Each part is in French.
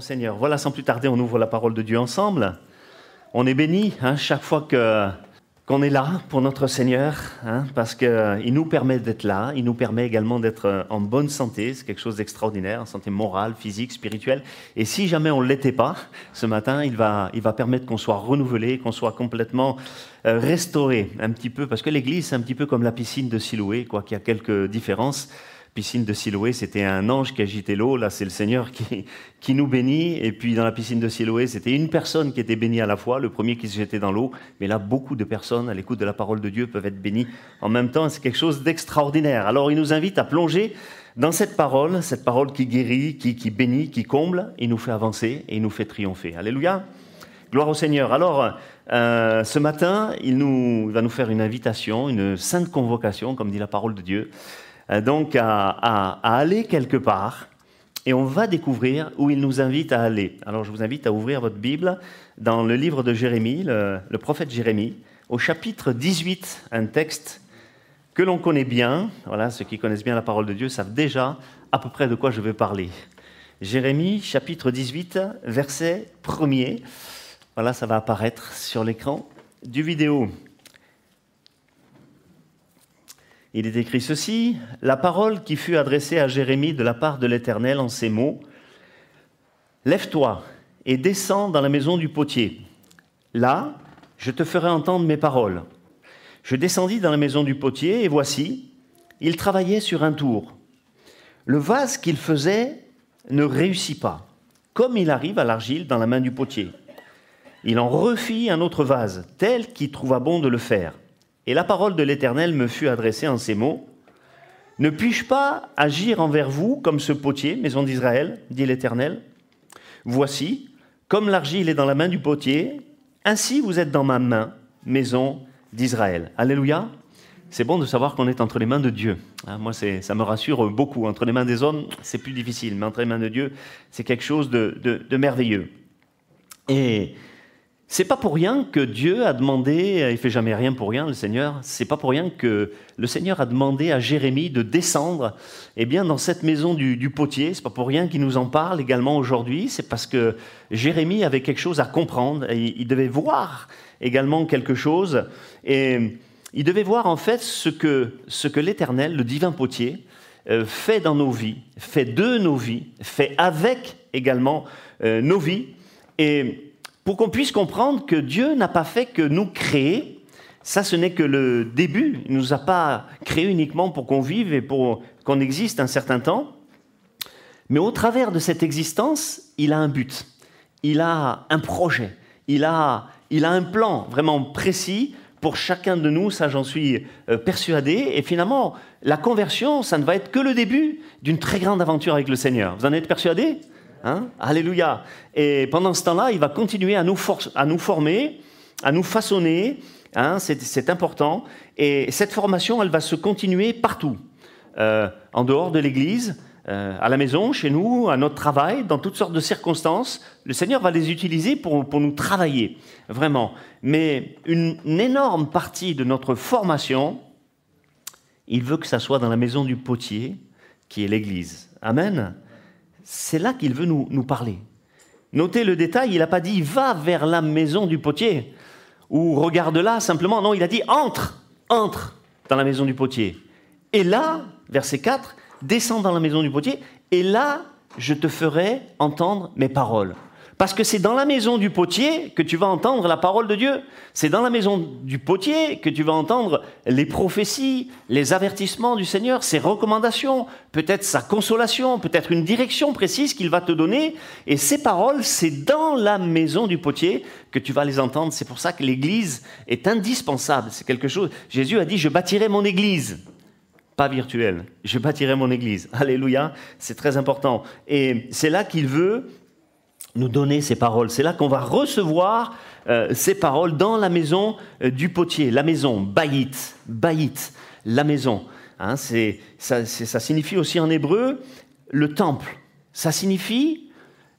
Seigneur. Voilà, sans plus tarder, on ouvre la parole de Dieu ensemble. On est béni hein, chaque fois qu'on est là pour notre Seigneur, hein, parce qu'il nous permet d'être là, il nous permet également d'être en bonne santé, c'est quelque chose d'extraordinaire, en santé morale, physique, spirituelle. Et si jamais on ne l'était pas, ce matin, il va, il va permettre qu'on soit renouvelé, qu'on soit complètement euh, restauré, un petit peu, parce que l'Église, c'est un petit peu comme la piscine de Siloé, quoi qu'il y a quelques différences piscine de Siloé, c'était un ange qui agitait l'eau. Là, c'est le Seigneur qui, qui, nous bénit. Et puis, dans la piscine de Siloé, c'était une personne qui était bénie à la fois, le premier qui se jetait dans l'eau. Mais là, beaucoup de personnes, à l'écoute de la parole de Dieu, peuvent être bénies en même temps. C'est quelque chose d'extraordinaire. Alors, il nous invite à plonger dans cette parole, cette parole qui guérit, qui, qui bénit, qui comble. Il nous fait avancer et nous fait triompher. Alléluia. Gloire au Seigneur. Alors, euh, ce matin, il, nous, il va nous faire une invitation, une sainte convocation, comme dit la parole de Dieu. Euh, donc à, aller quelque part et on va découvrir où il nous invite à aller. Alors je vous invite à ouvrir votre Bible dans le livre de Jérémie, le, prophète Jérémie, au chapitre 18, un texte que l'on connaît bien. Voilà, ceux qui connaissent bien la parole de Dieu savent déjà à peu près de quoi je vais parler. Jérémie, chapitre 18, verset 1er. Voilà, ça va apparaître sur l'écran du vidéo. Il est écrit ceci, la parole qui fut adressée à Jérémie de la part de l'Éternel en ces mots, Lève-toi et descends dans la maison du potier. Là, je te ferai entendre mes paroles. Je descendis dans la maison du potier, et voici, il travaillait sur un tour. Le vase qu'il faisait ne réussit pas, comme il arrive à l'argile dans la main du potier. Il en refit un autre vase, tel qu'il trouva bon de le faire. Et la parole de l'Éternel me fut adressée en ces mots. Ne puis-je pas agir envers vous comme ce potier, maison d'Israël, dit l'Éternel? Voici, comme l'argile est dans la main du potier, ainsi vous êtes dans ma main, maison d'Israël. Alléluia. C'est bon de savoir qu'on est entre les mains de Dieu. Hein, moi, ça me rassure beaucoup. Entre les mains des hommes, c'est plus difficile, mais entre les mains de Dieu, c'est quelque chose de, de merveilleux. Et c'est pas pour rien que Dieu a demandé, il fait jamais rien pour rien, le Seigneur, c'est pas pour rien que le Seigneur a demandé à Jérémie de descendre eh bien, dans cette maison du, potier. C'est pas pour rien qu'il nous en parle également aujourd'hui, c'est parce que Jérémie avait quelque chose à comprendre, il, devait voir également quelque chose, et il devait voir en fait ce que, ce que l'Éternel, le divin potier, euh, fait dans nos vies, fait de nos vies, fait avec également euh, nos vies. Et pour qu'on puisse comprendre que Dieu n'a pas fait que nous créer. Ça, ce n'est que le début. Il ne nous a pas créés uniquement pour qu'on vive et pour qu'on existe un certain temps. Mais au travers de cette existence, il a un but. Il a un projet. Il a, il a un plan vraiment précis pour chacun de nous, ça j'en suis euh, persuadé. Et finalement, la conversion, ça ne va être que le début d'une très grande aventure avec le Seigneur. Vous en êtes persuadé? Hein? Alléluia. Et pendant ce temps-là, il va continuer à nous, à nous former, à nous façonner. Hein? C'est important. Et cette formation, elle va se continuer partout. Euh, en dehors de l'Église, euh, à la maison, chez nous, à notre travail, dans toutes sortes de circonstances. Le Seigneur va les utiliser pour, pour nous travailler, vraiment. Mais une, une, énorme partie de notre formation, il veut que ça soit dans la maison du potier, qui est l'Église. Amen c'est là qu'il veut nous, parler. Notez le détail, il n'a pas dit va vers la maison du potier ou regarde là simplement. Non, il a dit entre, entre dans la maison du potier. Et là, verset 4, descends dans la maison du potier et là, je te ferai entendre mes paroles. Parce que c'est dans la maison du potier que tu vas entendre la parole de Dieu. C'est dans la maison du potier que tu vas entendre les prophéties, les avertissements du Seigneur, ses recommandations, peut-être sa consolation, peut-être une direction précise qu'il va te donner. Et ces paroles, c'est dans la maison du potier que tu vas les entendre. C'est pour ça que l'Église est indispensable. C'est quelque chose. Jésus a dit, je bâtirai mon Église pas virtuelle. Je bâtirai mon Église. Alléluia, c'est très important. Et c'est là qu'il veut nous donner ces paroles. C'est là qu'on va recevoir euh, ces paroles dans la maison euh, du potier, la maison, baït, baït, la maison. Hein, ça, ça, signifie aussi en hébreu le temple. Ça signifie,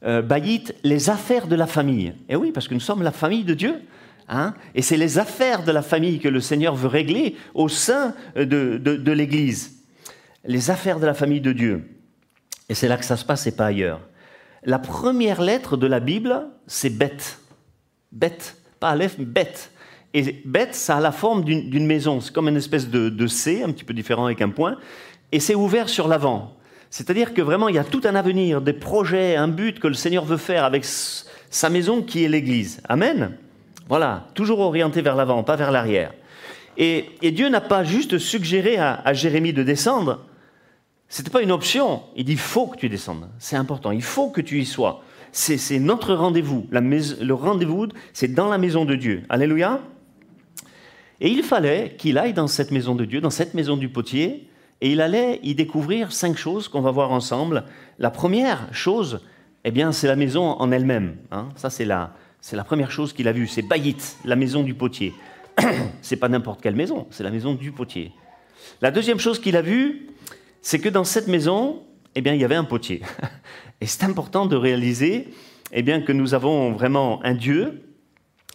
euh, baït, les affaires de la famille. Et eh oui, parce que nous sommes la famille de Dieu. Hein, et c'est les affaires de la famille que le Seigneur veut régler au sein de, de, de l'Église. Les affaires de la famille de Dieu. Et c'est là que ça se passe et pas ailleurs. La première lettre de la Bible, c'est bête. Bête, pas Aleph, bête. Et bête, ça a la forme d'une maison. C'est comme une espèce de, de, C, un petit peu différent avec un point. Et c'est ouvert sur l'avant. C'est-à-dire que vraiment, il y a tout un avenir, des projets, un but que le Seigneur veut faire avec sa maison qui est l'Église. Amen. Voilà, toujours orienté vers l'avant, pas vers l'arrière. Et, Dieu n'a pas juste suggéré à, Jérémie de descendre. Ce n'était pas une option. Il dit, il faut que tu descendes. C'est important. Il faut que tu y sois. C'est notre rendez-vous. Le rendez-vous, c'est dans la maison de Dieu. Alléluia. Et il fallait qu'il aille dans cette maison de Dieu, dans cette maison du potier, et il allait y découvrir cinq choses qu'on va voir ensemble. La première chose, eh bien, c'est la maison en elle-même. Hein. Ça, c'est la, la première chose qu'il a vue. C'est Bayit, la maison du potier. c'est pas n'importe quelle maison, c'est la maison du potier. La deuxième chose qu'il a vue, c'est que dans cette maison, eh bien, il y avait un potier. Et c'est important de réaliser eh bien, que nous avons vraiment un Dieu,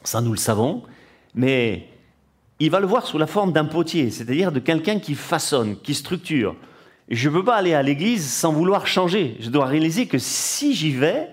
ça nous le savons, mais il va le voir sous la forme d'un potier, c'est-à-dire de quelqu'un qui façonne, qui structure. Je ne peux pas aller à l'église sans vouloir changer. Je dois réaliser que si j'y vais,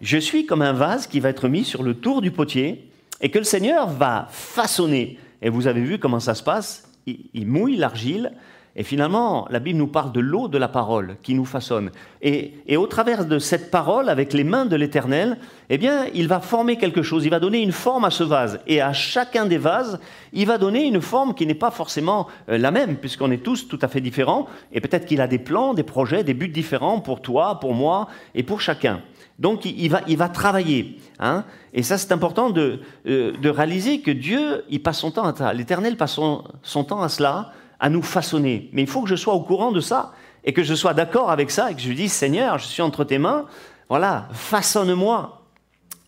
je suis comme un vase qui va être mis sur le tour du potier et que le Seigneur va façonner. Et vous avez vu comment ça se passe il mouille l'argile et finalement, la Bible nous parle de l'eau de la parole qui nous façonne. Et, au travers de cette parole, avec les mains de l'Éternel, eh bien, il va former quelque chose, il va donner une forme à ce vase. Et à chacun des vases, il va donner une forme qui n'est pas forcément euh, la même, puisqu'on est tous tout à fait différents. Et peut-être qu'il a des plans, des projets, des buts différents pour toi, pour moi et pour chacun. Donc il va, il va travailler. Hein et ça, c'est important de, euh, de, réaliser que Dieu, il passe son temps à ça. L'Éternel passe son temps à cela à nous façonner. Mais il faut que je sois au courant de ça et que je sois d'accord avec ça et que je dise Seigneur, je suis entre tes mains, voilà, façonne-moi.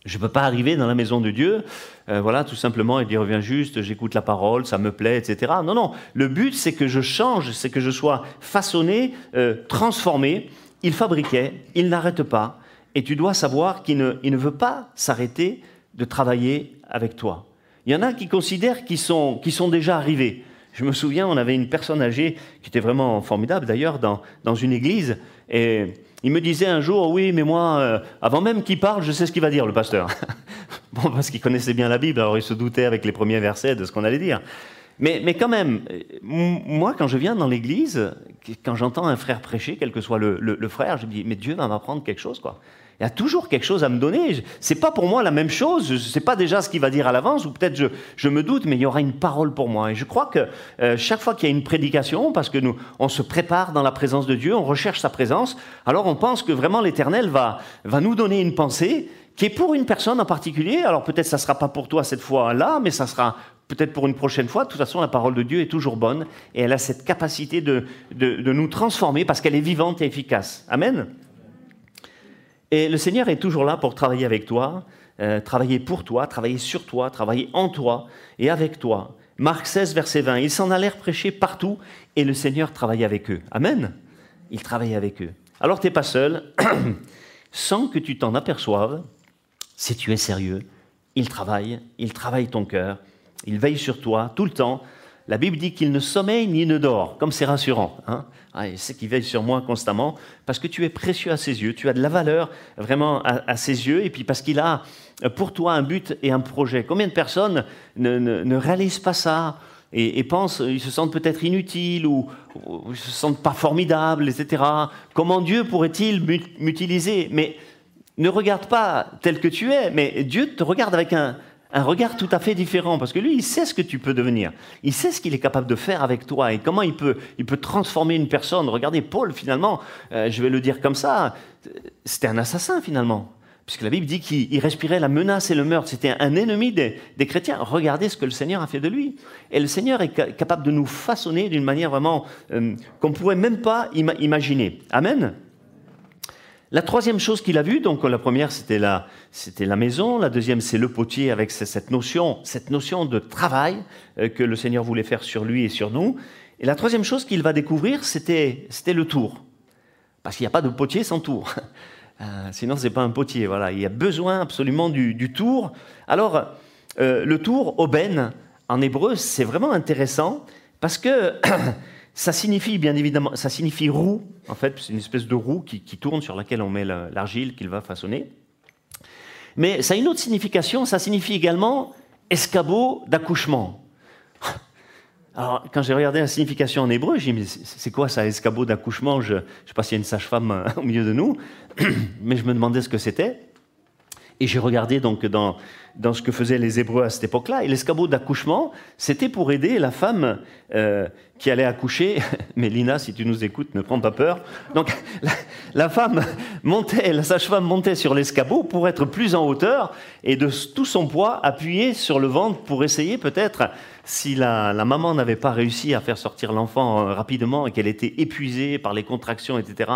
Je ne peux pas arriver dans la maison de Dieu, euh, voilà, tout simplement, et dire viens juste, j'écoute la parole, ça me plaît, etc. Non, non. Le but, c'est que je change, c'est que je sois façonné, euh, transformé. Il fabriquait, il n'arrête pas, et tu dois savoir qu'il ne, veut pas s'arrêter de travailler avec toi. Il y en a qui considèrent qu'ils sont déjà arrivés. Je me souviens, on avait une personne âgée qui était vraiment formidable d'ailleurs dans, dans une église. Et il me disait un jour, oui, mais moi, euh, avant même qu'il parle, je sais ce qu'il va dire, le pasteur. bon, parce qu'il connaissait bien la Bible, alors il se doutait avec les premiers versets de ce qu'on allait dire. Mais, mais, quand même, moi, quand je viens dans l'église, quand j'entends un frère prêcher, quel que soit le, le, le frère, je me dis, mais Dieu va m'apprendre quelque chose, quoi. Il y a toujours quelque chose à me donner. C'est pas pour moi la même chose. Je sais pas déjà ce qu'il va dire à l'avance, ou peut-être je, je, me doute, mais il y aura une parole pour moi. Et je crois que euh, chaque fois qu'il y a une prédication, parce que nous, on se prépare dans la présence de Dieu, on recherche sa présence, alors on pense que vraiment l'Éternel va, va nous donner une pensée qui est pour une personne en particulier. Alors peut-être ça sera pas pour toi cette fois-là, mais ça sera peut-être pour une prochaine fois. De toute façon, la parole de Dieu est toujours bonne et elle a cette capacité de, de nous transformer parce qu'elle est vivante et efficace. Amen. Et le Seigneur est toujours là pour travailler avec toi, euh, travailler pour toi, travailler sur toi, travailler en toi et avec toi. Marc 16, verset 20. Ils s'en allèrent prêcher partout et le Seigneur travaillait avec eux. Amen. Il travaillait avec eux. Alors tu n'es pas seul, sans que tu t'en aperçoives, si tu es sérieux, il travaille, il travaille ton cœur, il veille sur toi tout le temps. La Bible dit qu'il ne sommeille ni ne dort, comme c'est rassurant. Hein ah, il sait qu'il veille sur moi constamment, parce que tu es précieux à ses yeux, tu as de la valeur vraiment à, ses yeux, et puis parce qu'il a pour toi un but et un projet. Combien de personnes ne, réalisent pas ça et, pensent, ils se sentent peut-être inutiles ou, ou, ils se sentent pas formidables, etc. Comment Dieu pourrait-il m'utiliser? Mais ne regarde pas tel que tu es, mais Dieu te regarde avec un, un regard tout à fait différent, parce que lui, il sait ce que tu peux devenir. Il sait ce qu'il est capable de faire avec toi et comment il peut, il peut transformer une personne. Regardez, Paul, finalement, euh, je vais le dire comme ça, c'était un assassin, finalement. Puisque la Bible dit qu'il respirait la menace et le meurtre. C'était un ennemi des, chrétiens. Regardez ce que le Seigneur a fait de lui. Et le Seigneur est capable de nous façonner d'une manière vraiment euh, qu'on ne pourrait même pas imaginer. Amen. La troisième chose qu'il a vue, donc la première c'était la, c'était la maison, la deuxième c'est le potier avec cette notion, cette notion de travail euh, que le Seigneur voulait faire sur lui et sur nous. Et la troisième chose qu'il va découvrir, c'était, c'était le tour. Parce qu'il n'y a pas de potier sans tour. Euh, sinon, ce n'est pas un potier. Voilà. Il y a besoin absolument du, tour. Alors, euh, le tour, aubaine, en hébreu, c'est vraiment intéressant parce que ça signifie bien évidemment, ça signifie roue, en fait, c'est une espèce de roue qui, tourne sur laquelle on met l'argile qu'il va façonner. Mais ça a une autre signification, ça signifie également escabeau d'accouchement. Alors, quand j'ai regardé la signification en hébreu, j'ai dit, mais c'est quoi ça, escabeau d'accouchement? Je ne sais pas s'il y a une sage-femme euh, au milieu de nous, mais je me demandais ce que c'était. Et j'ai regardé donc dans, dans ce que faisaient les Hébreux à cette époque-là. Et l'escabeau d'accouchement, c'était pour aider la femme euh, qui allait accoucher. Mais Lina, si tu nous écoutes, ne prends pas peur. Donc la, femme montait, la sage-femme montait sur l'escabeau pour être plus en hauteur et de tout son poids appuyer sur le ventre pour essayer peut-être si la, maman n'avait pas réussi à faire sortir l'enfant euh, rapidement et qu'elle était épuisée par les contractions, etc.,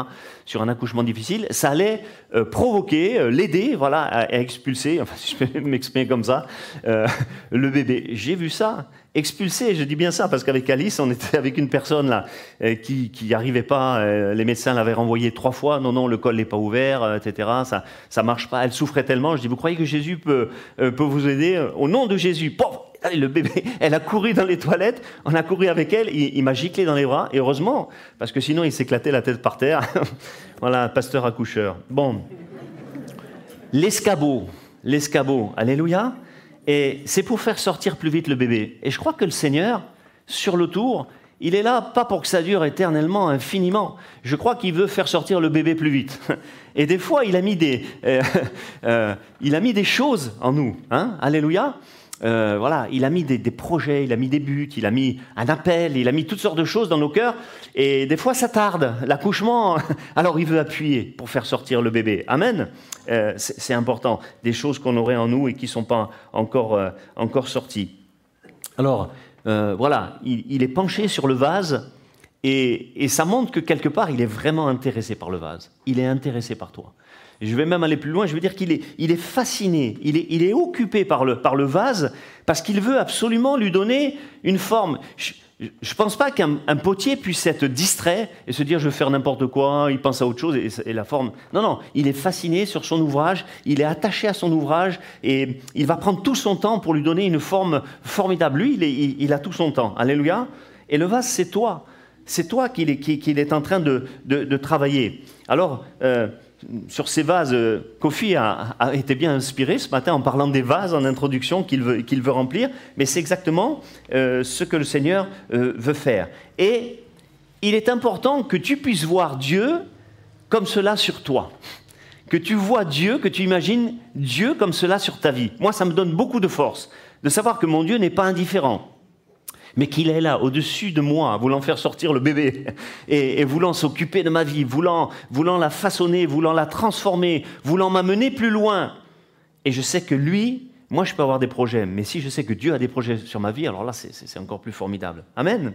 sur un accouchement difficile, ça allait euh, provoquer, l'aider, voilà, à, expulser, enfin, si je peux comme ça, euh, le bébé. J'ai vu ça expulsé, je dis bien ça, parce qu'avec Alice, on était avec une personne là euh, qui n'y arrivait pas, euh, les médecins l'avaient renvoyée trois fois, non, non, le col n'est pas ouvert, etc., ça ça marche pas, elle souffrait tellement, je dis, vous croyez que Jésus peut, peut vous aider Au nom de Jésus, Allez, le bébé, elle a couru dans les toilettes, on a couru avec elle, il, il m'a giclé dans les bras, et heureusement, parce que sinon il s'éclatait la tête par terre. voilà, pasteur accoucheur. Bon, l'escabeau l'escabeau. Alléluia. Et c'est pour faire sortir plus vite le bébé. Et je crois que le Seigneur, sur le tour, il est là pas pour que ça dure éternellement, infiniment. Je crois qu'il veut faire sortir le bébé plus vite. Et des fois, il a mis des, euh, euh, il a mis des choses en nous. Hein Alléluia. Euh, voilà, il a mis des, projets, il a mis des buts, il a mis un appel, il a mis toutes sortes de choses dans nos cœurs. Et des fois, ça tarde. L'accouchement, alors il veut appuyer pour faire sortir le bébé. Amen. Euh, c'est important. Des choses qu'on aurait en nous et qui ne sont pas encore, euh, encore sorties. Alors, voilà, il, est penché sur le vase et, et ça montre que quelque part, il est vraiment intéressé par le vase. Il est intéressé par toi je vais même aller plus loin, je veux dire qu'il est, fasciné, il est, occupé par le, vase, parce qu'il veut absolument lui donner une forme. Je ne pense pas qu'un potier puisse être distrait et se dire je vais faire n'importe quoi, il pense à autre chose et, la forme. Non, non, il est fasciné sur son ouvrage, il est attaché à son ouvrage et il va prendre tout son temps pour lui donner une forme formidable. Lui, il, a tout son temps. Alléluia. Et le vase, c'est toi. C'est toi qu'il est, en train de travailler. Alors, euh, sur ces vases, euh, Kofi a, été bien inspiré ce matin en parlant des vases en introduction qu'il veut, remplir, mais c'est exactement euh, ce que le Seigneur euh, veut faire. Et il est important que tu puisses voir Dieu comme cela sur toi. Que tu vois Dieu, que tu imagines Dieu comme cela sur ta vie. Moi, ça me donne beaucoup de force de savoir que mon Dieu n'est pas indifférent mais qu'il est là, au-dessus de moi, voulant faire sortir le bébé, et, voulant s'occuper de ma vie, voulant, voulant la façonner, voulant la transformer, voulant m'amener plus loin. Et je sais que lui, moi je peux avoir des projets, mais si je sais que Dieu a des projets sur ma vie, alors là c'est encore plus formidable. Amen.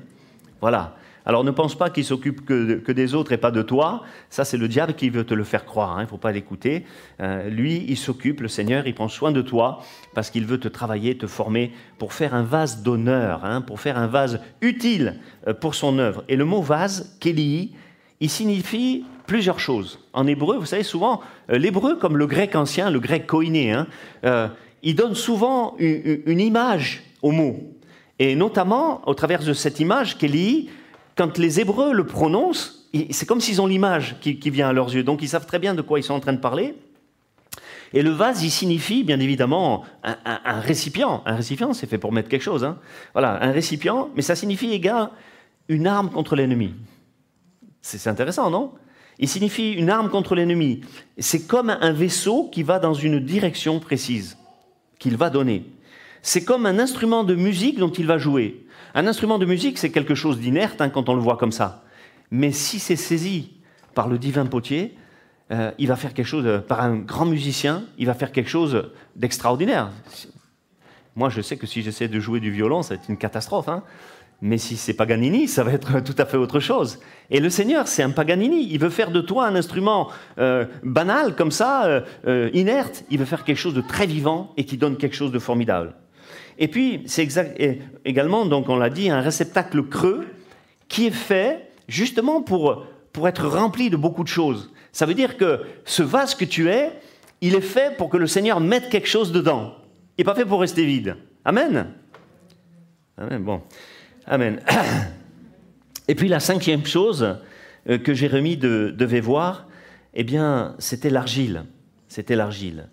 Voilà. Alors ne pense pas qu'il s'occupe que, des autres et pas de toi. Ça, c'est le diable qui veut te le faire croire. Hein. Il ne faut pas l'écouter. Euh, lui, il s'occupe, le Seigneur, il prend soin de toi parce qu'il veut te travailler, te former pour faire un vase d'honneur, hein, pour faire un vase utile euh, pour son œuvre. Et le mot vase, Kéli, il signifie plusieurs choses. En hébreu, vous savez, souvent, euh, l'hébreu, comme le grec ancien, le grec koiné, hein, il donne souvent une, une image au mot. Et notamment, au travers de cette image, Kéli, quand les Hébreux le prononcent, c'est comme s'ils ont l'image qui, vient à leurs yeux. Donc ils savent très bien de quoi ils sont en train de parler. Et le vase, il signifie bien évidemment un, récipient. Un récipient, c'est fait pour mettre quelque chose. Hein. Voilà, un récipient, mais ça signifie également une arme contre l'ennemi. C'est intéressant, non? Il signifie une arme contre l'ennemi. C'est comme un vaisseau qui va dans une direction précise, qu'il va donner. C'est comme un instrument de musique dont il va jouer. Un instrument de musique, c'est quelque chose d'inerte hein, quand on le voit comme ça. Mais si c'est saisi par le divin potier, euh, il va faire quelque chose, euh, par un grand musicien, il va faire quelque chose d'extraordinaire. Moi, je sais que si j'essaie de jouer du violon, c'est une catastrophe. Hein. Mais si c'est Paganini, ça va être tout à fait autre chose. Et le Seigneur, c'est un Paganini. Il veut faire de toi un instrument euh, banal, comme ça, inerte. Il veut faire quelque chose de très vivant et qui donne quelque chose de formidable. Et puis, c'est également, donc on l'a dit, un réceptacle creux qui est fait justement pour, être rempli de beaucoup de choses. Ça veut dire que ce vase que tu es, il est fait pour que le Seigneur mette quelque chose dedans. Il n'est pas fait pour rester vide. Amen. Amen. Bon. Amen. Et puis la cinquième chose euh, que Jérémie devait voir, eh bien, c'était l'argile. C'était l'argile.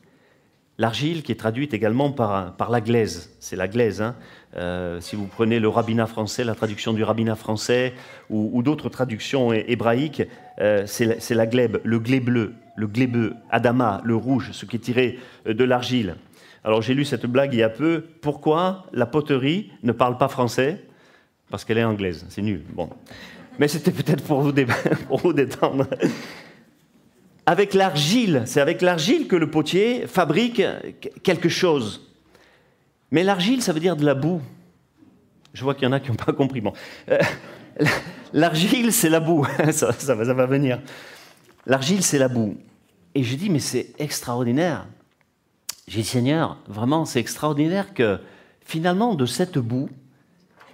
L'argile qui est traduite également par, par la glaise. C'est la glaise. Hein. Euh, si vous prenez le rabbinat français, la traduction du rabbinat français ou, d'autres traductions hébraïques, euh, c'est la glèbe, le glé bleu, le glébeux, adama, le rouge, ce qui est tiré euh, de l'argile. Alors j'ai lu cette blague il y a peu. Pourquoi la poterie ne parle pas français? Parce qu'elle est anglaise. C'est nul. Bon. Mais c'était peut-être pour pour vous détendre avec l'argile. C'est avec l'argile que le potier fabrique quelque chose. Mais l'argile, ça veut dire de la boue. Je vois qu'il y en a qui n'ont pas compris. Bon. Euh, l'argile, c'est la boue. ça, va venir. L'argile, c'est la boue. Et je dis, mais c'est extraordinaire. J'ai dit, Seigneur, vraiment, c'est extraordinaire que finalement, de cette boue,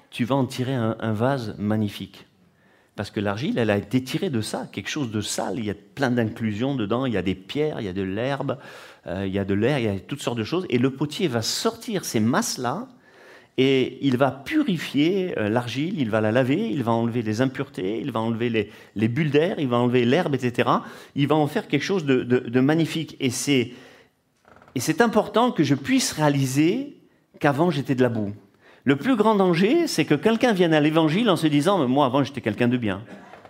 tu vas en tirer un vase magnifique. Parce que l'argile, elle a été tirée de ça, quelque chose de sale. Il y a plein d'inclusions dedans. Il y a des pierres, il y a de l'herbe, euh, il y a de l'air, il y a toutes sortes de choses. Et le potier va sortir ces masses-là et il va purifier euh, l'argile, il va la laver, il va enlever les impuretés, il va enlever les, bulles d'air, il va enlever l'herbe, etc. Il va en faire quelque chose de, magnifique. Et c'est important que je puisse réaliser qu'avant j'étais de la boue. Le plus grand danger, c'est que quelqu'un vienne à l'évangile en se disant Moi, avant, j'étais quelqu'un de bien.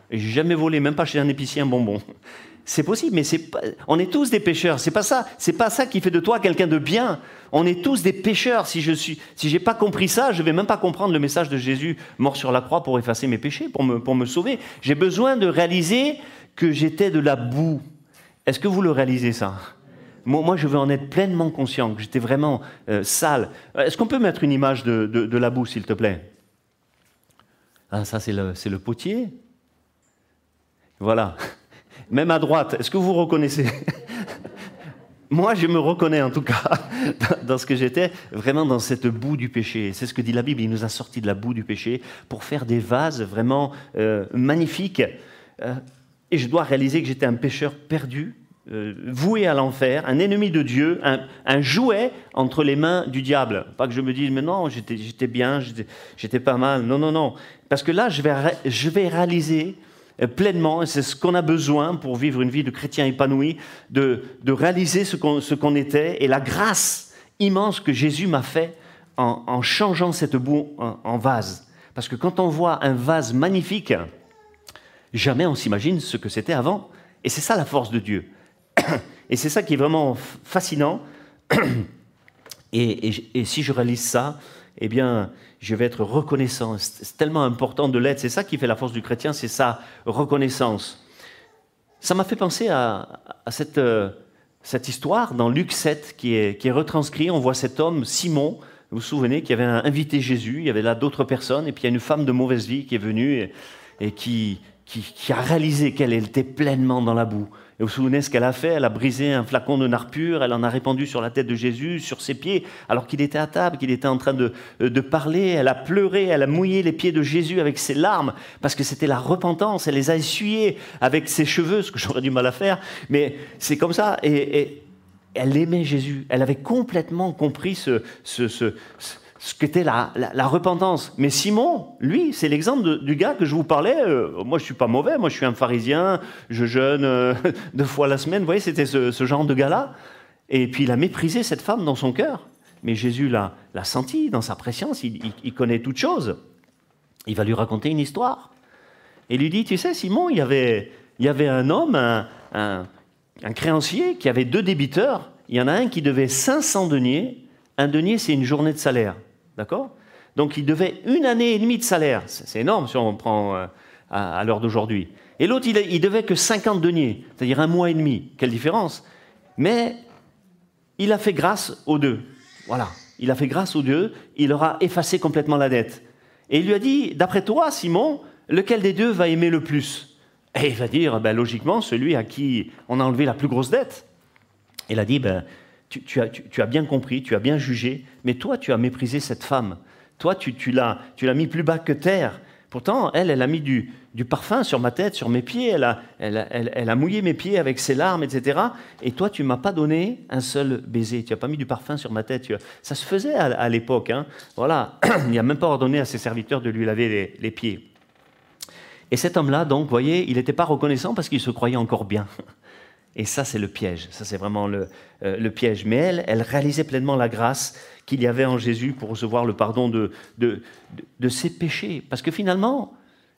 Et j'ai jamais volé, même pas chez un épicier, un bonbon. C'est possible, mais pas... on est tous des pécheurs. C'est pas ça. C'est pas ça qui fait de toi quelqu'un de bien. On est tous des pécheurs. Si je suis, si j'ai pas compris ça, je vais même pas comprendre le message de Jésus mort sur la croix pour effacer mes péchés, pour me, pour me sauver. J'ai besoin de réaliser que j'étais de la boue. Est-ce que vous le réalisez ça? Moi, je veux en être pleinement conscient, que j'étais vraiment euh, sale. Est-ce qu'on peut mettre une image de, la boue, s'il te plaît? Ah, Ça, c'est le, le potier. Voilà. Même à droite, est-ce que vous reconnaissez Moi, je me reconnais en tout cas dans ce que j'étais, vraiment dans cette boue du péché. C'est ce que dit la Bible, il nous a sorti de la boue du péché pour faire des vases vraiment euh, magnifiques. Euh, et je dois réaliser que j'étais un pécheur perdu, euh, voué à l'enfer, un ennemi de Dieu, un, jouet entre les mains du diable. Pas que je me dise, mais non, j'étais bien, j'étais pas mal. Non, non, non. Parce que là, je vais, je vais réaliser euh, pleinement, et c'est ce qu'on a besoin pour vivre une vie de chrétien épanoui, de, réaliser ce qu'on était et la grâce immense que Jésus m'a fait en, changeant cette boue en vase. Parce que quand on voit un vase magnifique, jamais on s'imagine ce que c'était avant. Et c'est ça la force de Dieu. Et c'est ça qui est vraiment fascinant. Et, si je réalise ça, eh bien, je vais être reconnaissant. C'est tellement important de l'être. C'est ça qui fait la force du chrétien, c'est sa reconnaissance. Ça m'a fait penser à, cette, euh, cette, histoire dans Luc 7 qui est, qui est retranscrit. On voit cet homme, Simon, vous vous souvenez, qui avait invité Jésus. Il y avait là d'autres personnes. Et puis il y a une femme de mauvaise vie qui est venue et, qui, a réalisé qu'elle était pleinement dans la boue. Vous vous souvenez ce qu'elle a fait? Elle a brisé un flacon de nard pur, elle en a répandu sur la tête de Jésus, sur ses pieds, alors qu'il était à table, qu'il était en train de, euh, de, parler. Elle a pleuré, elle a mouillé les pieds de Jésus avec ses larmes, parce que c'était la repentance. Elle les a essuyés avec ses cheveux, ce que j'aurais du mal à faire, mais c'est comme ça. Et, elle aimait Jésus. Elle avait complètement compris ce qu'était la, la, repentance. Mais Simon, lui, c'est l'exemple du gars que je vous parlais. Euh, moi, je suis pas mauvais, moi, je suis un pharisien, je jeûne euh, deux fois la semaine. Vous voyez, c'était ce, genre de gars-là. Et puis, il a méprisé cette femme dans son cœur. Mais Jésus l'a senti dans sa préscience, il, connaît toutes choses. Il va lui raconter une histoire. Et lui dit, tu sais, Simon, il y avait, il y avait un homme, un créancier, qui avait deux débiteurs. Il y en a un qui devait 500 deniers. Un denier, c'est une journée de salaire. D'accord? Donc il devait une année et demie de salaire. C'est énorme si on prend euh, à, l'heure d'aujourd'hui. Et l'autre, il, il devait que 50 deniers, c'est-à-dire un mois et demi. Quelle différence? Mais il a fait grâce aux deux. Voilà. Il a fait grâce aux deux. Il leur a effacé complètement la dette. Et il lui a dit, d'après toi, Simon, lequel des deux va aimer le plus? Et il va dire, ben, logiquement, celui à qui on a enlevé la plus grosse dette. Il a dit, ben, tu, as, bien compris, tu as bien jugé, mais toi, tu as méprisé cette femme. Toi, tu, tu l'as mis plus bas que terre. Pourtant, elle, elle a mis du, parfum sur ma tête, sur mes pieds, elle a, mouillé mes pieds avec ses larmes, etc. Et toi, tu m'as pas donné un seul baiser, tu n'as pas mis du parfum sur ma tête. Ça se faisait à, l'époque. Hein. Voilà, il a même pas ordonné à ses serviteurs de lui laver les, pieds. Et cet homme-là, donc, vous voyez, il n'était pas reconnaissant parce qu'il se croyait encore bien. Et ça, c'est le piège. Ça, c'est vraiment le, euh, le, piège. Mais elle, elle réalisait pleinement la grâce qu'il y avait en Jésus pour recevoir le pardon de, ses péchés. Parce que finalement,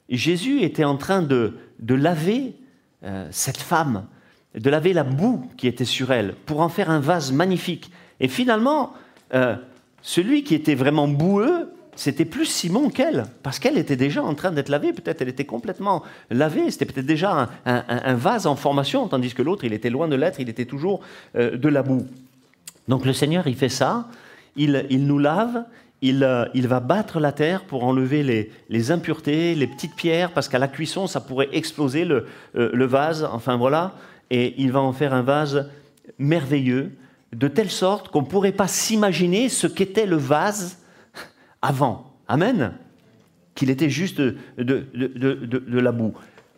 Jésus était en train de, de laver euh, cette femme, de laver la boue qui était sur elle, pour en faire un vase magnifique. Et finalement, euh, celui qui était vraiment boueux, c'était plus Simon qu'elle, parce qu'elle était déjà en train d'être lavée, peut-être elle était complètement lavée, c'était peut-être déjà un, vase en formation, tandis que l'autre, il était loin de l'être, il était toujours euh, de la boue. Donc le Seigneur, il fait ça, il, nous lave, euh, il, va battre la terre pour enlever les, impuretés, les petites pierres, parce qu'à la cuisson, ça pourrait exploser le, euh, le vase, enfin voilà, et il va en faire un vase merveilleux, de telle sorte qu'on ne pourrait pas s'imaginer ce qu'était le vase avant. Amen. Qu'il était juste de, de, la boue.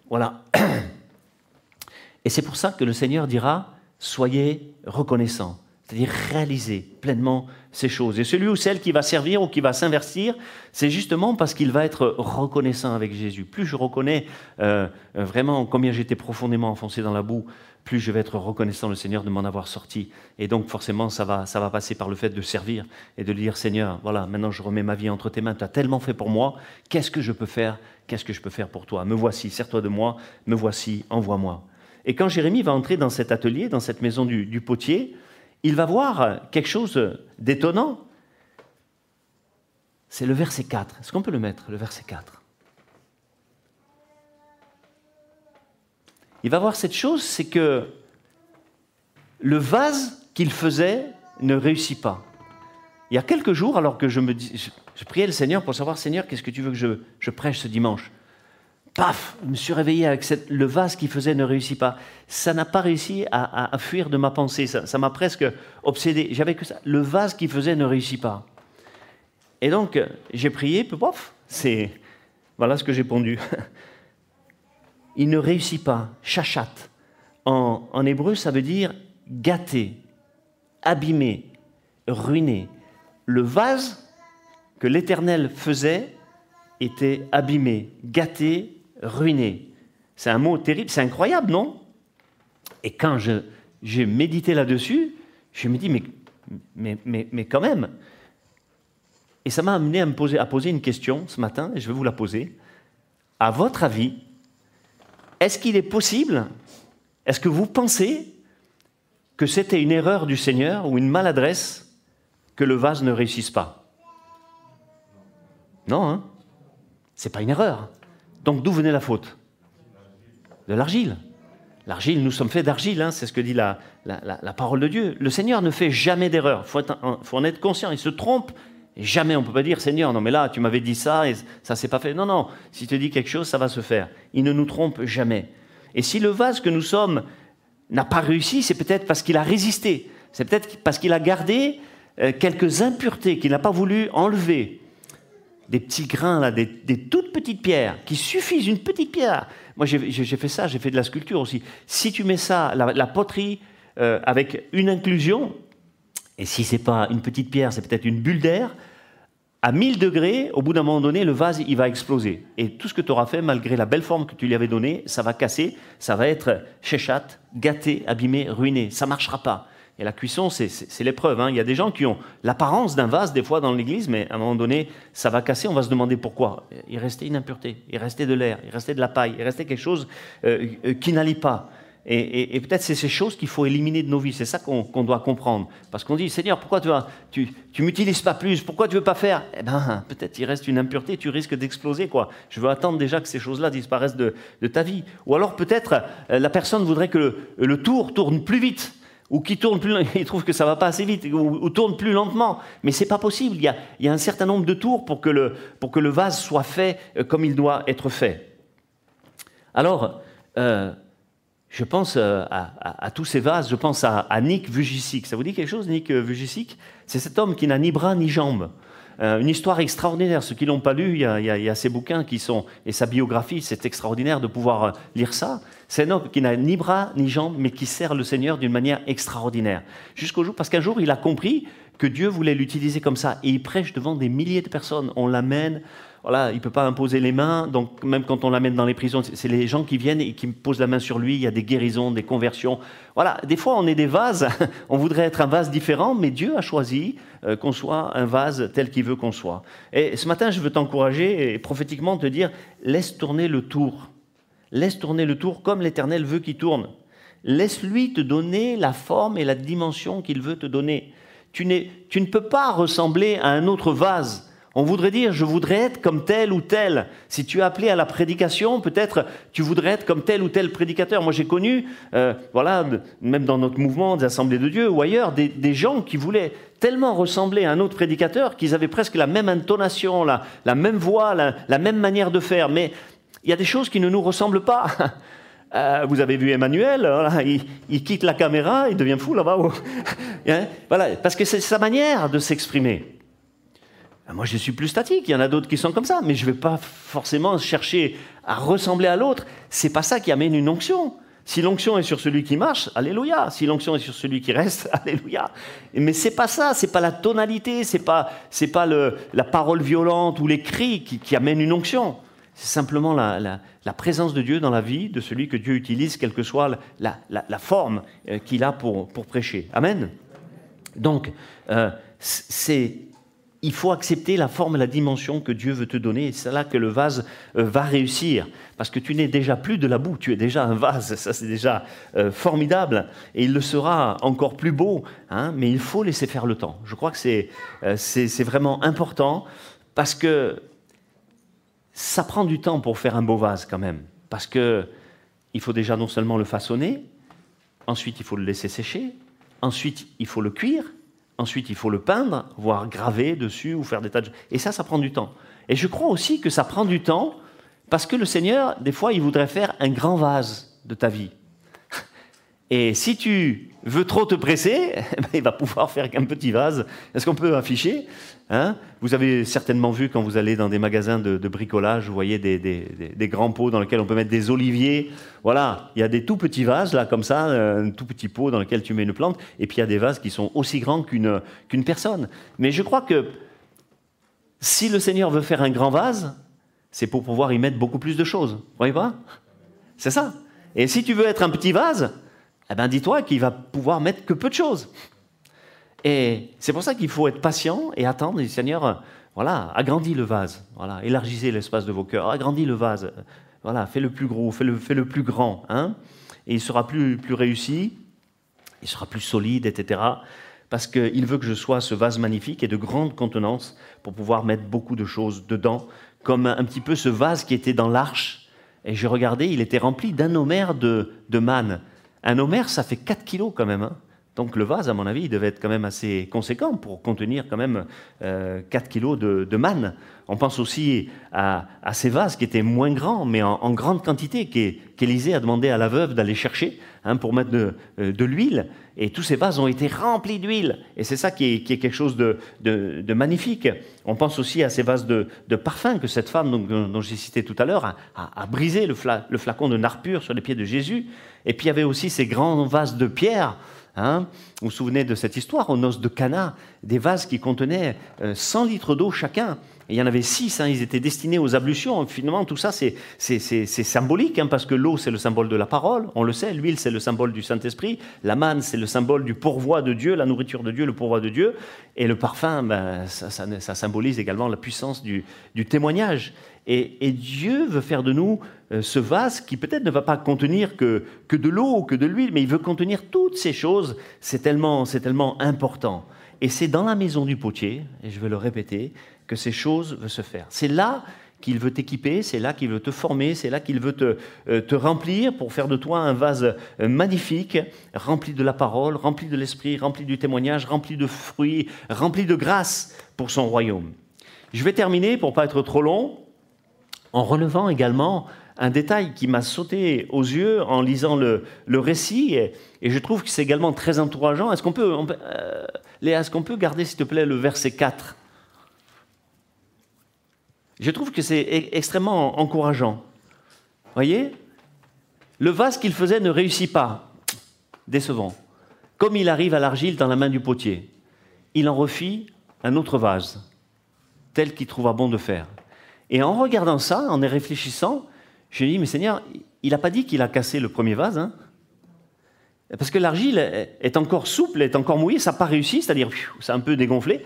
Voilà. Et c'est pour ça que le Seigneur dira, soyez reconnaissants, c'est-à-dire réalisez pleinement ces choses. Et celui ou celle qui va servir ou qui va s'investir, c'est justement parce qu'il va être reconnaissant avec Jésus. Plus je reconnais euh, vraiment combien j'étais profondément enfoncé dans la boue, plus je vais être reconnaissant le Seigneur de m'en avoir sorti. Et donc forcément, ça va, ça va passer par le fait de servir et de dire, Seigneur, voilà, maintenant je remets ma vie entre tes mains, tu as tellement fait pour moi, qu'est-ce que je peux faire? Qu'est-ce que je peux faire pour toi? Me voici, sers-toi de moi, me voici, envoie-moi. Et quand Jérémie va entrer dans cet atelier, dans cette maison du, du potier, il va voir quelque chose d'étonnant. C'est le verset 4. Est-ce qu'on peut le mettre, le verset 4 il va voir cette chose, c'est que le vase qu'il faisait ne réussit pas. Il y a quelques jours, alors que je me priais le Seigneur pour savoir, Seigneur, qu'est-ce que tu veux que je, prêche ce dimanche? Paf, je me suis réveillé avec le vase qu'il faisait ne réussit pas. Ça n'a pas réussi à, fuir de ma pensée. Ça m'a presque obsédé. J'avais que ça. Le vase qu'il faisait ne réussit pas. Et donc, j'ai prié, pof, c'est voilà ce que j'ai pondu. il ne réussit pas. Chachat. En, hébreu, ça veut dire gâter, abîmer, ruiner. Le vase que l'Éternel faisait était abîmé, gâté, ruiné. C'est un mot terrible, c'est incroyable, non? Et quand j'ai médité là-dessus, je me dis, mais, mais, quand même. Et ça m'a amené à me à poser une question ce matin, et je vais vous la poser. À votre avis, est-ce qu'il est possible, est-ce que vous pensez que c'était une erreur du Seigneur ou une maladresse que le vase ne réussisse pas? Non, hein C'est pas une erreur. Donc d'où venait la faute? De l'argile. L'argile, nous sommes faits d'argile, hein, c'est ce que dit la, parole de Dieu. Le Seigneur ne fait jamais d'erreur, il faut, en être conscient, il se trompe jamais on ne peut pas dire Seigneur, non mais là tu m'avais dit ça et ça s'est pas fait. Non, non, si tu dis quelque chose, ça va se faire. Il ne nous trompe jamais. Et si le vase que nous sommes n'a pas réussi, c'est peut-être parce qu'il a résisté. C'est peut-être parce qu'il a gardé euh, quelques impuretés qu'il n'a pas voulu enlever. Des petits grains, là, des, toutes petites pierres qui suffisent, une petite pierre. Moi j'ai fait ça, j'ai fait de la sculpture aussi. Si tu mets ça, la, poterie, euh, avec une inclusion, et si c'est pas une petite pierre, c'est peut-être une bulle d'air, à 1000 degrés, au bout d'un moment donné, le vase, il va exploser. Et tout ce que tu auras fait, malgré la belle forme que tu lui avais donnée, ça va casser, ça va être chéchat, gâté, abîmé, ruiné. Ça marchera pas. Et la cuisson, c'est l'épreuve. Hein. Il y a des gens qui ont l'apparence d'un vase, des fois, dans l'église, mais à un moment donné, ça va casser. On va se demander pourquoi. Il restait une impureté, il restait de l'air, il restait de la paille, il restait quelque chose euh, euh, qui n'allait pas. Et, peut-être c'est ces choses qu'il faut éliminer de nos vies. C'est ça qu'on doit comprendre. Parce qu'on dit, Seigneur, pourquoi tu tu, m'utilises pas plus? Pourquoi tu veux pas faire? Eh bien, peut-être il reste une impureté, tu risques d'exploser. quoi. Je veux attendre déjà que ces choses-là disparaissent de, ta vie. Ou alors peut-être euh, la personne voudrait que le, tour tourne plus vite ou qui tourne plus, il trouve que ça va pas assez vite, ou, tourne plus lentement. Mais c'est pas possible. Il y, a, un certain nombre de tours pour que le, pour que le vase soit fait euh, comme il doit être fait. Alors, euh, je pense euh, à, tous ces vases, je pense à, Nick Vujicic. Ça vous dit quelque chose, Nick euh, Vujicic? C'est cet homme qui n'a ni bras ni jambes. Euh, une histoire extraordinaire. Ceux qui l'ont pas lu, il y, a, il, ces bouquins qui sont et sa biographie, c'est extraordinaire de pouvoir lire ça. C'est un homme qui n'a ni bras ni jambes, mais qui sert le Seigneur d'une manière extraordinaire. Jusqu'au jour, parce qu'un jour, il a compris que Dieu voulait l'utiliser comme ça, et il prêche devant des milliers de personnes. On l'amène, voilà, il ne peut pas imposer les mains, donc même quand on l'amène dans les prisons, c'est les gens qui viennent et qui posent la main sur lui, il y a des guérisons, des conversions. Voilà, des fois on est des vases, on voudrait être un vase différent, mais Dieu a choisi euh, qu'on soit un vase tel qu'il veut qu'on soit. Et ce matin, je veux t'encourager et prophétiquement te dire, laisse tourner le tour. Laisse tourner le tour comme l'Éternel veut qu'il tourne. Laisse-lui te donner la forme et la dimension qu'il veut te donner. Tu, ne peux pas ressembler à un autre vase on voudrait dire, je voudrais être comme tel ou tel. Si tu es appelé à la prédication, peut-être tu voudrais être comme tel ou tel prédicateur. Moi, j'ai connu, euh, voilà, même dans notre mouvement des Assemblées de Dieu ou ailleurs, des, gens qui voulaient tellement ressembler à un autre prédicateur qu'ils avaient presque la même intonation, la même voix, la, même manière de faire. Mais il y a des choses qui ne nous ressemblent pas. Euh, vous avez vu Emmanuel, il, quitte la caméra, il devient fou là-bas. Hein, voilà, parce que c'est sa manière de s'exprimer. Ben, moi, je suis plus statique. Il y en a d'autres qui sont comme ça, mais je ne vais pas forcément chercher à ressembler à l'autre. C'est pas ça qui amène une onction. Si l'onction est sur celui qui marche, alléluia. Si l'onction est sur celui qui reste, alléluia. Mais c'est pas ça. C'est pas la tonalité. C'est pas pas la parole violente ou les cris qui amènent une onction. C'est simplement la, présence de Dieu dans la vie de celui que Dieu utilise, quelle que soit la, forme euh, qu'il a pour, prêcher. Amen. Donc, euh, il faut accepter la forme et la dimension que Dieu veut te donner. C'est là que le vase euh, va réussir. Parce que tu n'es déjà plus de la boue, tu es déjà un vase. Ça, c'est déjà formidable. Et il le sera encore plus beau. Hein, mais il faut laisser faire le temps. Je crois que c'est, c'est, vraiment important. Parce que ça prend du temps pour faire un beau vase quand même. Parce que il faut déjà non seulement le façonner, ensuite il faut le laisser sécher, ensuite il faut le cuire, Ensuite, il faut le peindre, voire graver dessus ou faire des tas de... Et ça, ça prend du temps. Et je crois aussi que ça prend du temps parce que le Seigneur, des fois, il voudrait faire un grand vase de ta vie. Et si tu veux trop te presser, eh ben, il va pouvoir faire qu'un petit vase. Est-ce qu'on peut afficher hein? Vous avez certainement vu quand vous allez dans des magasins de, bricolage, vous voyez des, grands pots dans lesquels on peut mettre des oliviers. Voilà, il y a des tout petits vases là comme ça, un tout petit pot dans lequel tu mets une plante. Et puis il y a des vases qui sont aussi grands qu'une qu'une personne. Mais je crois que si le Seigneur veut faire un grand vase, c'est pour pouvoir y mettre beaucoup plus de choses. Vous voyez pas? C'est ça. Et si tu veux être un petit vase, eh bien dis-toi qu'il va pouvoir mettre que peu de choses. Et c'est pour ça qu'il faut être patient et attendre. Seigneur, voilà, agrandis le vase, voilà, élargissez l'espace de vos cœurs, agrandis le vase, voilà, fais le plus gros, fais le, fais le plus grand, hein, et il sera plus, plus réussi, il sera plus solide, etc. Parce qu'il veut que je sois ce vase magnifique et de grande contenance pour pouvoir mettre beaucoup de choses dedans, comme un petit peu ce vase qui était dans l'arche. Et j'ai regardé, il était rempli d'un homère de, de manne. Un homère, ça fait 4 kilos quand même. Hein. Donc le vase, à mon avis, il devait être quand même assez conséquent pour contenir quand même 4 euh, kilos de, manne. On pense aussi à, ces vases qui étaient moins grands, mais en, grande quantité, qu'Élisée a demandé à la veuve d'aller chercher hein, pour mettre de, euh, de l'huile. Et tous ces vases ont été remplis d'huile. Et c'est ça qui est, quelque chose de, magnifique. On pense aussi à ces vases de, parfum que cette femme dont, j'ai cité tout à l'heure a, brisé le, flacon de nard pur sur les pieds de Jésus. Et puis il y avait aussi ces grands vases de pierre. Hein. Vous vous souvenez de cette histoire, aux noces de Cana, des vases qui contenaient 100 euh, litres d'eau chacun il y en avait six, hein, ils étaient destinés aux ablutions. Finalement, tout ça, c'est symbolique, hein, parce que l'eau, c'est le symbole de la parole, on le sait. L'huile, c'est le symbole du Saint-Esprit. La manne, c'est le symbole du pourvoi de Dieu, la nourriture de Dieu, le pourvoi de Dieu. Et le parfum, ben, ça, symbolise également la puissance du, témoignage. Et, Dieu veut faire de nous euh, ce vase qui peut-être ne va pas contenir que, de l'eau, que de l'huile, mais il veut contenir toutes ces choses. C'est tellement, tellement important. Et c'est dans la maison du potier, et je vais le répéter, que ces choses veulent se faire. C'est là qu'il veut t'équiper, c'est là qu'il veut te former, c'est là qu'il veut te, euh, te, remplir pour faire de toi un vase euh, magnifique, rempli de la parole, rempli de l'esprit, rempli du témoignage, rempli de fruits, rempli de grâce pour son royaume. Je vais terminer, pour pas être trop long, en relevant également un détail qui m'a sauté aux yeux en lisant le, le récit, et, je trouve que c'est également très encourageant. Est-ce qu'on peut, euh, Léa, est-ce qu'on peut garder, s'il te plaît, le verset 4 je trouve que c'est e-, extrêmement encourageant. Voyez? Le vase qu'il faisait ne réussit pas. Décevant. Comme il arrive à l'argile dans la main du potier, il en refit un autre vase, tel qu'il trouva bon de faire. Et en regardant ça, en y réfléchissant, je me dis, mais Seigneur, il n'a pas dit qu'il a cassé le premier vase. Hein? Parce que l'argile est encore souple, est encore mouillée, ça n'a pas réussi, c'est-à-dire c'est un peu dégonflé.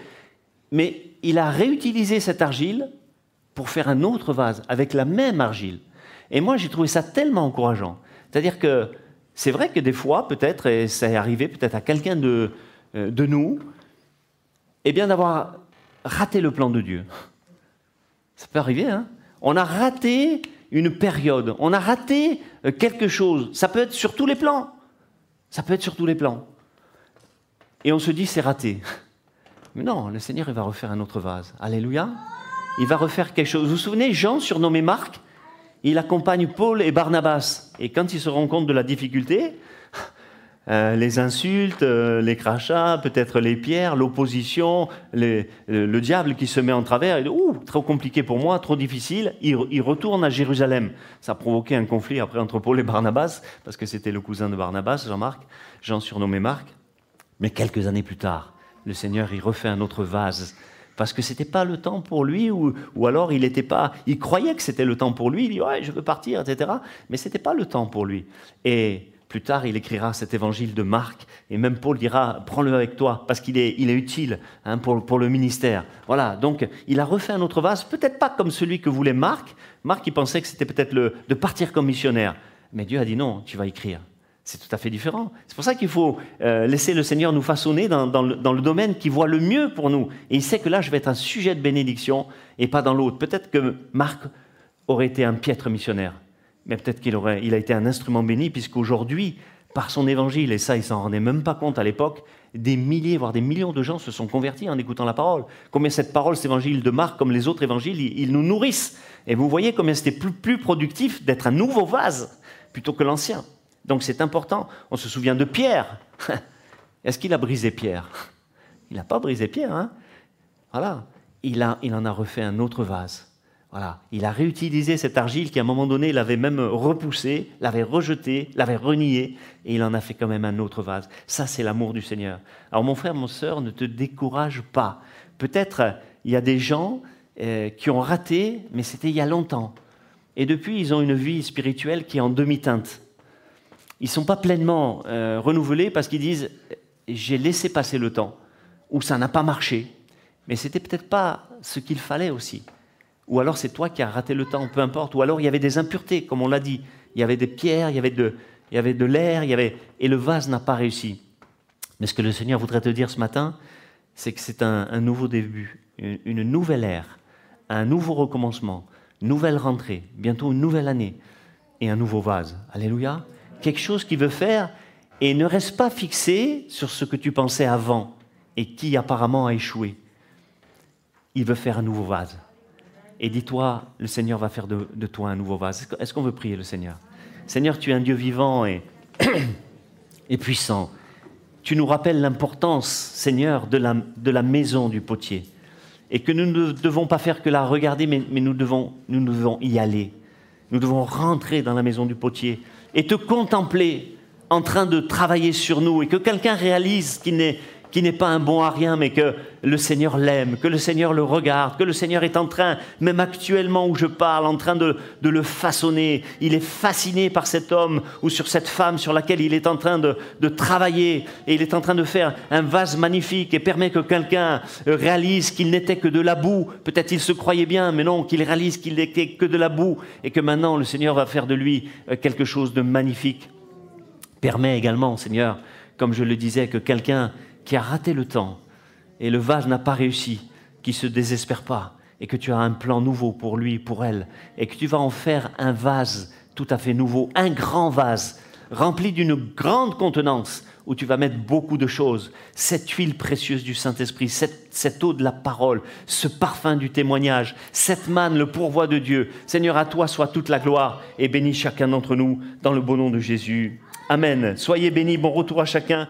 Mais il a réutilisé cette argile pour faire un autre vase avec la même argile. Et moi, j'ai trouvé ça tellement encourageant. C'est-à-dire que c'est vrai que des fois, peut-être, et ça est arrivé peut-être à quelqu'un de, euh, de nous, eh bien d'avoir raté le plan de Dieu. Ça peut arriver, hein On a raté une période, on a raté euh, quelque chose. Ça peut être sur tous les plans. Ça peut être sur tous les plans. Et on se dit, c'est raté. Mais non, le Seigneur, il va refaire un autre vase. Alléluia. Il va refaire quelque chose. Vous vous souvenez, Jean, surnommé Marc, il accompagne Paul et Barnabas. Et quand il se rend compte de la difficulté, euh, les insultes, euh, les crachats, peut-être les pierres, l'opposition, le diable qui se met en travers, il dit Ouh, trop compliqué pour moi, trop difficile. Il, il, retourne à Jérusalem. Ça a provoqué un conflit après entre Paul et Barnabas, parce que c'était le cousin de Barnabas, Jean-Marc, Jean surnommé Marc. Mais quelques années plus tard, le Seigneur, il refait un autre vase parce que c'était pas le temps pour lui, ou, ou alors il était pas, il croyait que c'était le temps pour lui, il dit ouais je veux partir, etc. Mais c'était pas le temps pour lui. Et plus tard, il écrira cet évangile de Marc, et même Paul dira prends-le avec toi parce qu'il est, il est utile hein, pour, pour le ministère. Voilà. Donc il a refait un autre vase, peut-être pas comme celui que voulait Marc. Marc, il pensait que c'était peut-être de partir comme missionnaire, mais Dieu a dit non, tu vas écrire. C'est tout à fait différent. C'est pour ça qu'il faut euh, laisser le Seigneur nous façonner dans, le, domaine qui voit le mieux pour nous. Et il sait que là, je vais être un sujet de bénédiction et pas dans l'autre. Peut-être que Marc aurait été un piètre missionnaire, mais peut-être qu'il aurait, a été un instrument béni, puisqu'aujourd'hui, par son évangile, et ça, il s'en rendait même pas compte à l'époque, des milliers, voire des millions de gens se sont convertis en écoutant la parole. Combien cette parole, cet évangile de Marc, comme les autres évangiles, ils, nous nourrissent. Et vous voyez combien c'était plus productif d'être un nouveau vase plutôt que l'ancien. Donc c'est important. On se souvient de Pierre. Est-ce qu'il a brisé Pierre? Il n'a pas brisé Pierre. Hein? Voilà. Il, en a refait un autre vase. Voilà. Il a réutilisé cette argile qui, à un moment donné, l'avait même repoussé, l'avait rejeté, l'avait renié, et il en a fait quand même un autre vase. Ça, c'est l'amour du Seigneur. Alors, mon frère, mon sœur, ne te décourage pas. Peut-être il y a des gens euh, qui ont raté, mais c'était il y a longtemps. Et depuis, ils ont une vie spirituelle qui est en demi-teinte ils ne sont pas pleinement euh, renouvelés parce qu'ils disent j'ai laissé passer le temps, ou ça n'a pas marché, mais c'était peut-être pas ce qu'il fallait aussi. Ou alors c'est toi qui as raté le temps, peu importe. Ou alors il y avait des impuretés, comme on l'a dit. Il y avait des pierres, il y avait de, il y avait de l'air, il y avait et le vase n'a pas réussi. Mais ce que le Seigneur voudrait te dire ce matin, c'est que c'est un, nouveau début, une, une nouvelle ère, un nouveau recommencement, nouvelle rentrée, bientôt une nouvelle année et un nouveau vase. Alléluia quelque chose qu'il veut faire et ne reste pas fixé sur ce que tu pensais avant et qui apparemment a échoué. Il veut faire un nouveau vase. Et dis-toi, le Seigneur va faire de, toi un nouveau vase. Est-ce qu'on veut prier le Seigneur? Seigneur, tu es un Dieu vivant et, et puissant. Tu nous rappelles l'importance, Seigneur, de la, de la maison du potier. Et que nous ne devons pas faire que la regarder, mais, mais nous, devons, nous devons y aller. Nous devons rentrer dans la maison du potier et te contempler en train de travailler sur nous et que quelqu'un réalise qu'il n'est qui n'est pas un bon à rien, mais que le Seigneur l'aime, que le Seigneur le regarde, que le Seigneur est en train, même actuellement où je parle, en train de, de, le façonner. Il est fasciné par cet homme ou sur cette femme sur laquelle il est en train de, de travailler et il est en train de faire un vase magnifique et permet que quelqu'un réalise qu'il n'était que de la boue. Peut-être il se croyait bien, mais non, qu'il réalise qu'il n'était que de la boue et que maintenant le Seigneur va faire de lui euh, quelque chose de magnifique. Permet également, Seigneur, comme je le disais, que quelqu'un qui a raté le temps et le vase n'a pas réussi, qui se désespère pas et que tu as un plan nouveau pour lui, pour elle, et que tu vas en faire un vase tout à fait nouveau, un grand vase rempli d'une grande contenance où tu vas mettre beaucoup de choses, cette huile précieuse du Saint-Esprit, cette, cette, eau de la parole, ce parfum du témoignage, cette manne, le pourvoi de Dieu. Seigneur, à toi soit toute la gloire et bénis chacun d'entre nous dans le beau nom de Jésus. Amen. Soyez bénis, bon retour à chacun.